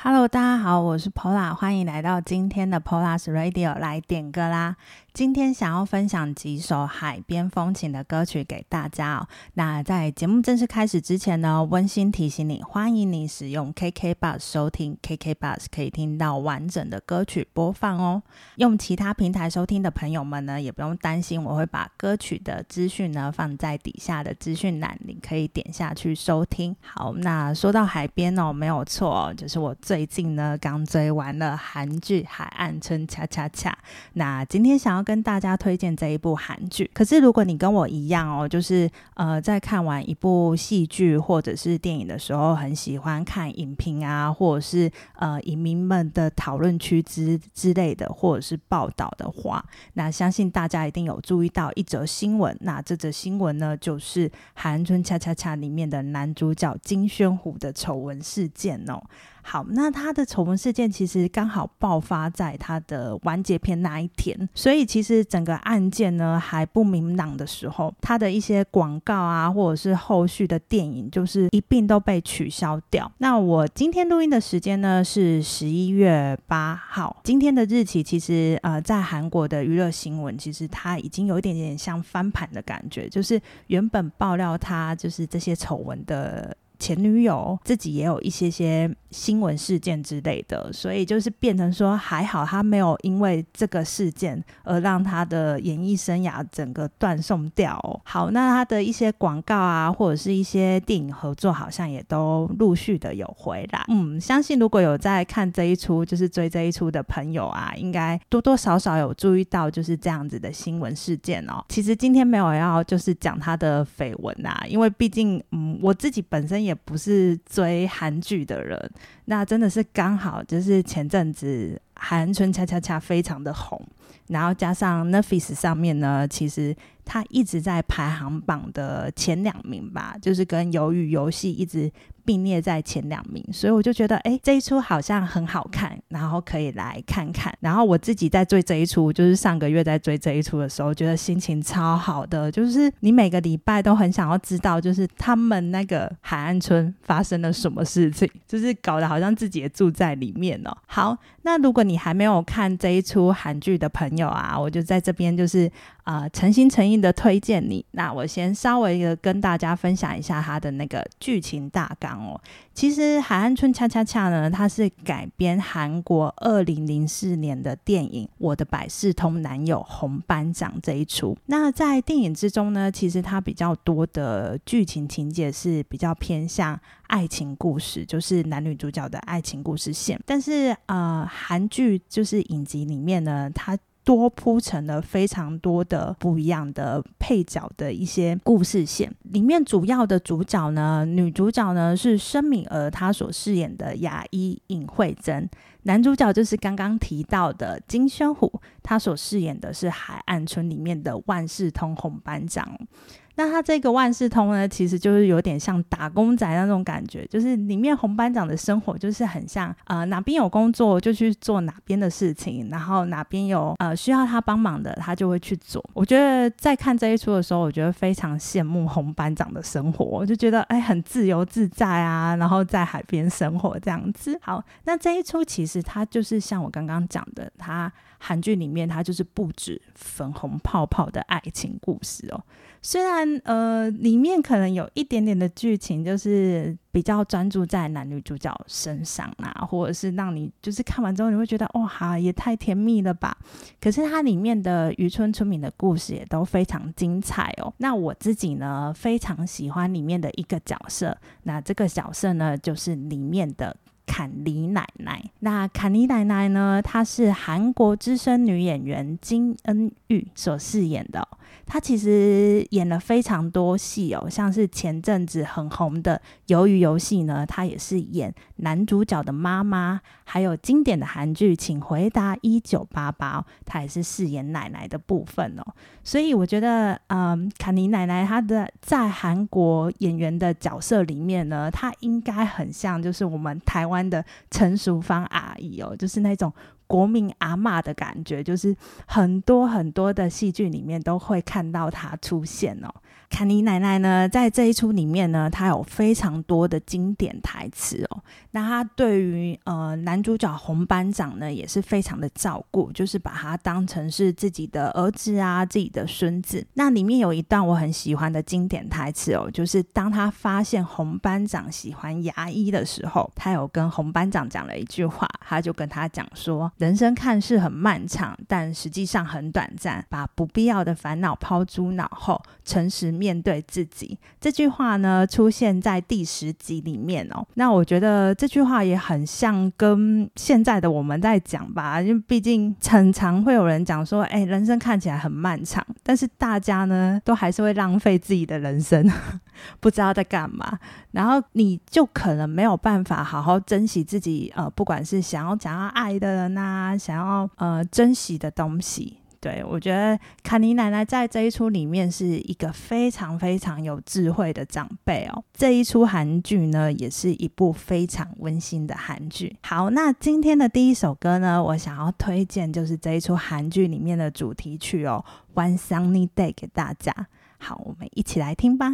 Hello，大家好，我是 Pola，欢迎来到今天的 Pola's Radio 来点歌啦。今天想要分享几首海边风情的歌曲给大家哦。那在节目正式开始之前呢，温馨提醒你，欢迎你使用 KK Bus 收听 KK Bus，可以听到完整的歌曲播放哦。用其他平台收听的朋友们呢，也不用担心，我会把歌曲的资讯呢放在底下的资讯栏，你可以点下去收听。好，那说到海边哦，没有错，就是我最近呢刚追完了韩剧《海岸村恰恰恰》。那今天想要跟大家推荐这一部韩剧。可是如果你跟我一样哦，就是呃，在看完一部戏剧或者是电影的时候，很喜欢看影评啊，或者是呃影迷们的讨论区之之类的，或者是报道的话，那相信大家一定有注意到一则新闻。那这则新闻呢，就是《韩村恰恰恰》里面的男主角金宣虎的丑闻事件哦。好，那他的丑闻事件其实刚好爆发在他的完结篇那一天，所以其实整个案件呢还不明朗的时候，他的一些广告啊，或者是后续的电影，就是一并都被取消掉。那我今天录音的时间呢是十一月八号，今天的日期其实呃，在韩国的娱乐新闻，其实它已经有一点点像翻盘的感觉，就是原本爆料他就是这些丑闻的。前女友自己也有一些些新闻事件之类的，所以就是变成说还好他没有因为这个事件而让他的演艺生涯整个断送掉。好，那他的一些广告啊，或者是一些电影合作，好像也都陆续的有回来。嗯，相信如果有在看这一出，就是追这一出的朋友啊，应该多多少少有注意到就是这样子的新闻事件哦。其实今天没有要就是讲他的绯闻啊，因为毕竟嗯我自己本身。也也不是追韩剧的人，那真的是刚好就是前阵子韩春恰恰恰非常的红，然后加上 Netflix 上面呢，其实它一直在排行榜的前两名吧，就是跟鱿鱼游戏一直。并列在前两名，所以我就觉得，哎，这一出好像很好看，然后可以来看看。然后我自己在追这一出，就是上个月在追这一出的时候，觉得心情超好的，就是你每个礼拜都很想要知道，就是他们那个海岸村发生了什么事情，就是搞得好像自己也住在里面哦。好，那如果你还没有看这一出韩剧的朋友啊，我就在这边就是啊诚心诚意的推荐你。那我先稍微的跟大家分享一下他的那个剧情大纲。哦，其实《海岸村恰恰恰》呢，它是改编韩国二零零四年的电影《我的百事通男友红班长》这一出。那在电影之中呢，其实它比较多的剧情情节是比较偏向爱情故事，就是男女主角的爱情故事线。但是呃，韩剧就是影集里面呢，它多铺成了非常多的不一样的配角的一些故事线，里面主要的主角呢，女主角呢是申敏儿，她所饰演的牙医尹慧珍，男主角就是刚刚提到的金宣虎，他所饰演的是海岸村里面的万事通红班长。那他这个万事通呢，其实就是有点像打工仔那种感觉，就是里面红班长的生活就是很像，呃，哪边有工作就去做哪边的事情，然后哪边有呃需要他帮忙的，他就会去做。我觉得在看这一出的时候，我觉得非常羡慕红班长的生活，我就觉得哎，很自由自在啊，然后在海边生活这样子。好，那这一出其实它就是像我刚刚讲的，它韩剧里面它就是不止粉红泡泡的爱情故事哦。虽然呃，里面可能有一点点的剧情，就是比较专注在男女主角身上啊，或者是让你就是看完之后你会觉得哇哈，也太甜蜜了吧。可是它里面的渔村村民的故事也都非常精彩哦。那我自己呢，非常喜欢里面的一个角色，那这个角色呢，就是里面的。坎尼奶奶，那坎妮奶奶呢？她是韩国资深女演员金恩玉所饰演的。她其实演了非常多戏哦，像是前阵子很红的《鱿鱼游戏》呢，她也是演男主角的妈妈；还有经典的韩剧《请回答一九八八》，她也是饰演奶奶的部分哦。所以我觉得，嗯，卡尼奶奶她的在韩国演员的角色里面呢，她应该很像就是我们台湾。的陈淑芳阿姨哦，就是那种国民阿妈的感觉，就是很多很多的戏剧里面都会看到她出现哦。坎尼奶奶呢，在这一出里面呢，她有非常多的经典台词哦。那她对于呃男主角红班长呢，也是非常的照顾，就是把他当成是自己的儿子啊，自己的孙子。那里面有一段我很喜欢的经典台词哦，就是当他发现红班长喜欢牙医的时候，他有跟红班长讲了一句话，他就跟他讲说：“人生看似很漫长，但实际上很短暂，把不必要的烦恼抛诸脑后，诚实。”面对自己这句话呢，出现在第十集里面哦。那我觉得这句话也很像跟现在的我们在讲吧，因为毕竟很常会有人讲说，哎，人生看起来很漫长，但是大家呢都还是会浪费自己的人生，不知道在干嘛，然后你就可能没有办法好好珍惜自己，呃，不管是想要讲要爱的人呐，想要呃珍惜的东西。对，我觉得卡尼奶奶在这一出里面是一个非常非常有智慧的长辈哦。这一出韩剧呢，也是一部非常温馨的韩剧。好，那今天的第一首歌呢，我想要推荐就是这一出韩剧里面的主题曲哦，《One Sunny Day》给大家。好，我们一起来听吧。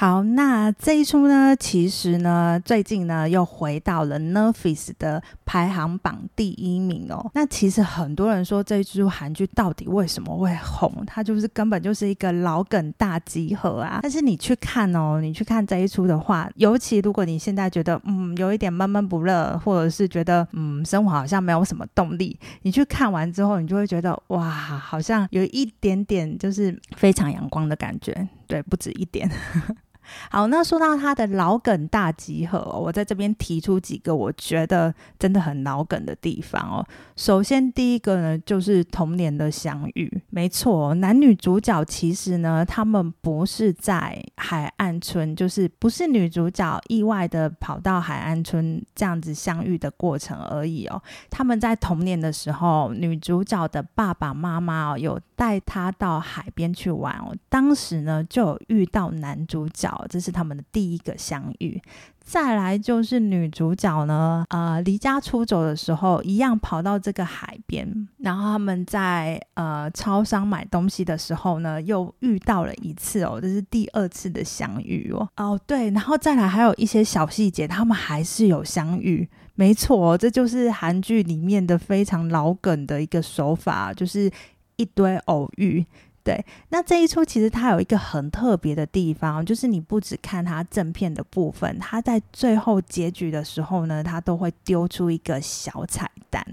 好，那这一出呢，其实呢，最近呢又回到了 Netflix 的排行榜第一名哦。那其实很多人说这一出韩剧到底为什么会红？它就是根本就是一个老梗大集合啊。但是你去看哦，你去看这一出的话，尤其如果你现在觉得嗯有一点闷闷不乐，或者是觉得嗯生活好像没有什么动力，你去看完之后，你就会觉得哇，好像有一点点就是非常阳光的感觉。对，不止一点。好，那说到他的老梗大集合，我在这边提出几个我觉得真的很老梗的地方哦。首先，第一个呢，就是童年的相遇。没错，男女主角其实呢，他们不是在海岸村，就是不是女主角意外的跑到海岸村这样子相遇的过程而已哦。他们在童年的时候，女主角的爸爸妈妈，有带他到海边去玩哦。当时呢，就有遇到男主角。这是他们的第一个相遇。再来就是女主角呢，呃，离家出走的时候，一样跑到这个海边，然后他们在呃超商买东西的时候呢，又遇到了一次哦，这是第二次的相遇哦。哦，对，然后再来还有一些小细节，他们还是有相遇，没错，这就是韩剧里面的非常老梗的一个手法，就是一堆偶遇。对，那这一出其实它有一个很特别的地方，就是你不只看它正片的部分，它在最后结局的时候呢，它都会丢出一个小彩蛋，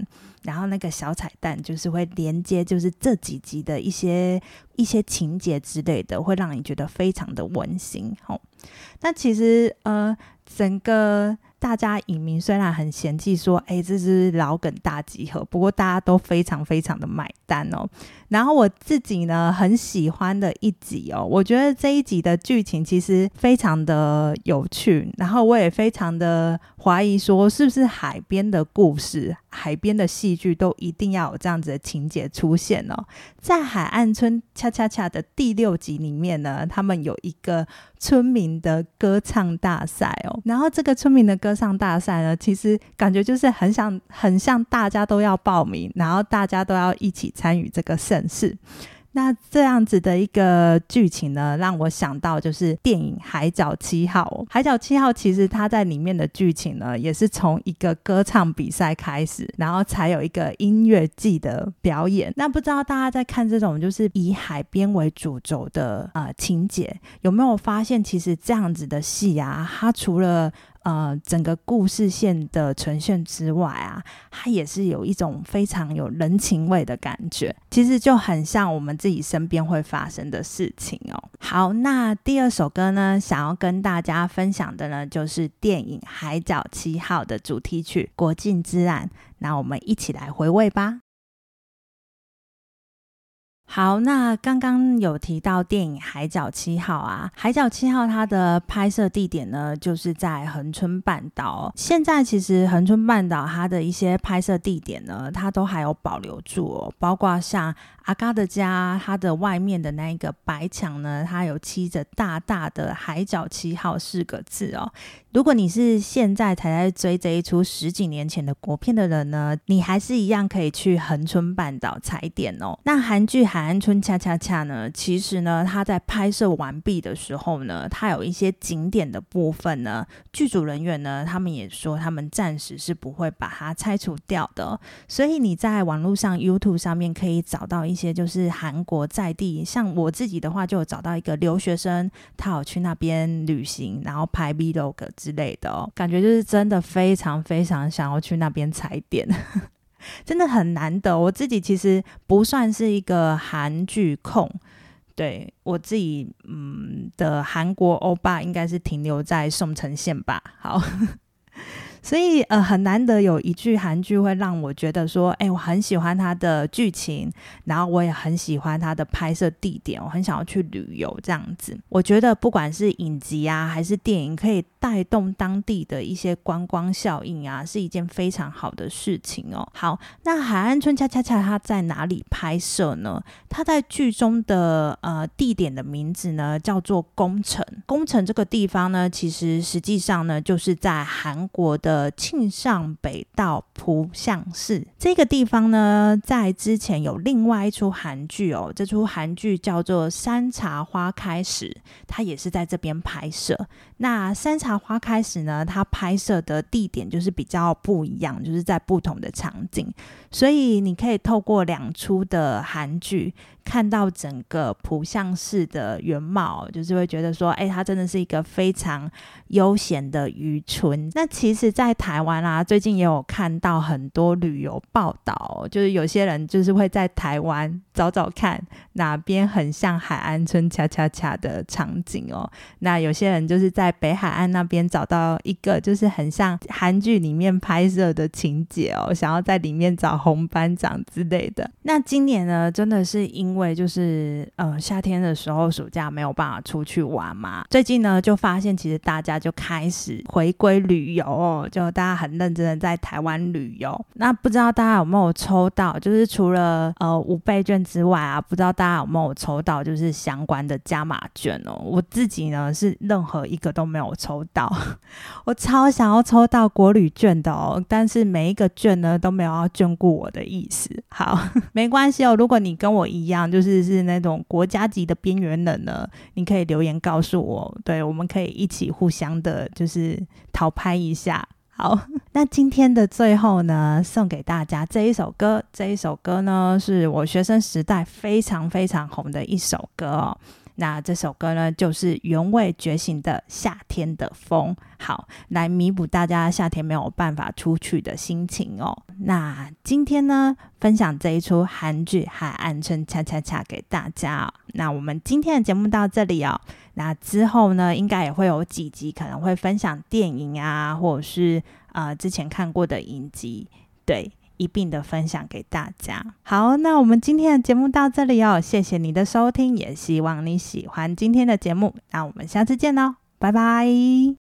然后那个小彩蛋就是会连接，就是这几集的一些一些情节之类的，会让你觉得非常的温馨。吼，那其实呃，整个。大家影迷虽然很嫌弃说，哎，这是老梗大集合，不过大家都非常非常的买单哦。然后我自己呢很喜欢的一集哦，我觉得这一集的剧情其实非常的有趣，然后我也非常的怀疑说，是不是海边的故事、海边的戏剧都一定要有这样子的情节出现哦？在海岸村恰恰恰的第六集里面呢，他们有一个村民的歌唱大赛哦，然后这个村民的歌唱大赛呢，其实感觉就是很想很像大家都要报名，然后大家都要一起参与这个盛事。那这样子的一个剧情呢，让我想到就是电影《海角七号》。《海角七号》其实它在里面的剧情呢，也是从一个歌唱比赛开始，然后才有一个音乐季的表演。那不知道大家在看这种就是以海边为主轴的呃情节，有没有发现其实这样子的戏啊，它除了呃，整个故事线的呈现之外啊，它也是有一种非常有人情味的感觉，其实就很像我们自己身边会发生的事情哦。好，那第二首歌呢，想要跟大家分享的呢，就是电影《海角七号》的主题曲《国境之岸》，那我们一起来回味吧。好，那刚刚有提到电影《海角七号》啊，《海角七号》它的拍摄地点呢，就是在恒春半岛。现在其实恒春半岛它的一些拍摄地点呢，它都还有保留住哦，包括像阿嘎的家，它的外面的那一个白墙呢，它有漆着大大的“海角七号”四个字哦。如果你是现在才在追这一出十几年前的国片的人呢，你还是一样可以去恒春半岛踩点哦。那韩剧《海岸村恰恰恰》呢，其实呢，它在拍摄完毕的时候呢，它有一些景点的部分呢，剧组人员呢，他们也说他们暂时是不会把它拆除掉的。所以你在网络上 YouTube 上面可以找到一些就是韩国在地，像我自己的话，就有找到一个留学生，他有去那边旅行，然后拍 Vlog 之类的哦，感觉就是真的非常非常想要去那边踩点，真的很难得。我自己其实不算是一个韩剧控，对我自己嗯的韩国欧巴应该是停留在宋承宪吧。好。所以，呃，很难得有一句韩剧会让我觉得说，哎，我很喜欢它的剧情，然后我也很喜欢它的拍摄地点，我很想要去旅游这样子。我觉得不管是影集啊，还是电影，可以带动当地的一些观光效应啊，是一件非常好的事情哦。好，那《海岸村恰恰恰》它在哪里拍摄呢？它在剧中的呃地点的名字呢叫做宫城。宫城这个地方呢，其实实际上呢就是在韩国的。呃，庆尚北道浦项市这个地方呢，在之前有另外一出韩剧哦，这出韩剧叫做《山茶花开时》，它也是在这边拍摄。那《山茶花开时》呢，它拍摄的地点就是比较不一样，就是在不同的场景，所以你可以透过两出的韩剧。看到整个浦项市的原貌，就是会觉得说，哎，它真的是一个非常悠闲的渔村。那其实，在台湾啊，最近也有看到很多旅游报道，就是有些人就是会在台湾找找看哪边很像海岸村恰恰恰的场景哦。那有些人就是在北海岸那边找到一个就是很像韩剧里面拍摄的情节哦，想要在里面找红班长之类的。那今年呢，真的是因因为就是呃夏天的时候暑假没有办法出去玩嘛，最近呢就发现其实大家就开始回归旅游哦，就大家很认真的在台湾旅游。那不知道大家有没有抽到？就是除了呃五倍券之外啊，不知道大家有没有抽到就是相关的加码券哦？我自己呢是任何一个都没有抽到，我超想要抽到国旅券的哦，但是每一个券呢都没有要眷顾我的意思。好，没关系哦，如果你跟我一样。就是是那种国家级的边缘人呢，你可以留言告诉我，对，我们可以一起互相的，就是讨拍一下。好，那今天的最后呢，送给大家这一首歌，这一首歌呢是我学生时代非常非常红的一首歌哦。那这首歌呢，就是原味觉醒的夏天的风，好来弥补大家夏天没有办法出去的心情哦。那今天呢，分享这一出韩剧《海岸村恰恰恰》给大家。那我们今天的节目到这里哦。那之后呢，应该也会有几集可能会分享电影啊，或者是呃之前看过的影集，对。一并的分享给大家。好，那我们今天的节目到这里哦，谢谢你的收听，也希望你喜欢今天的节目。那我们下次见喽，拜拜。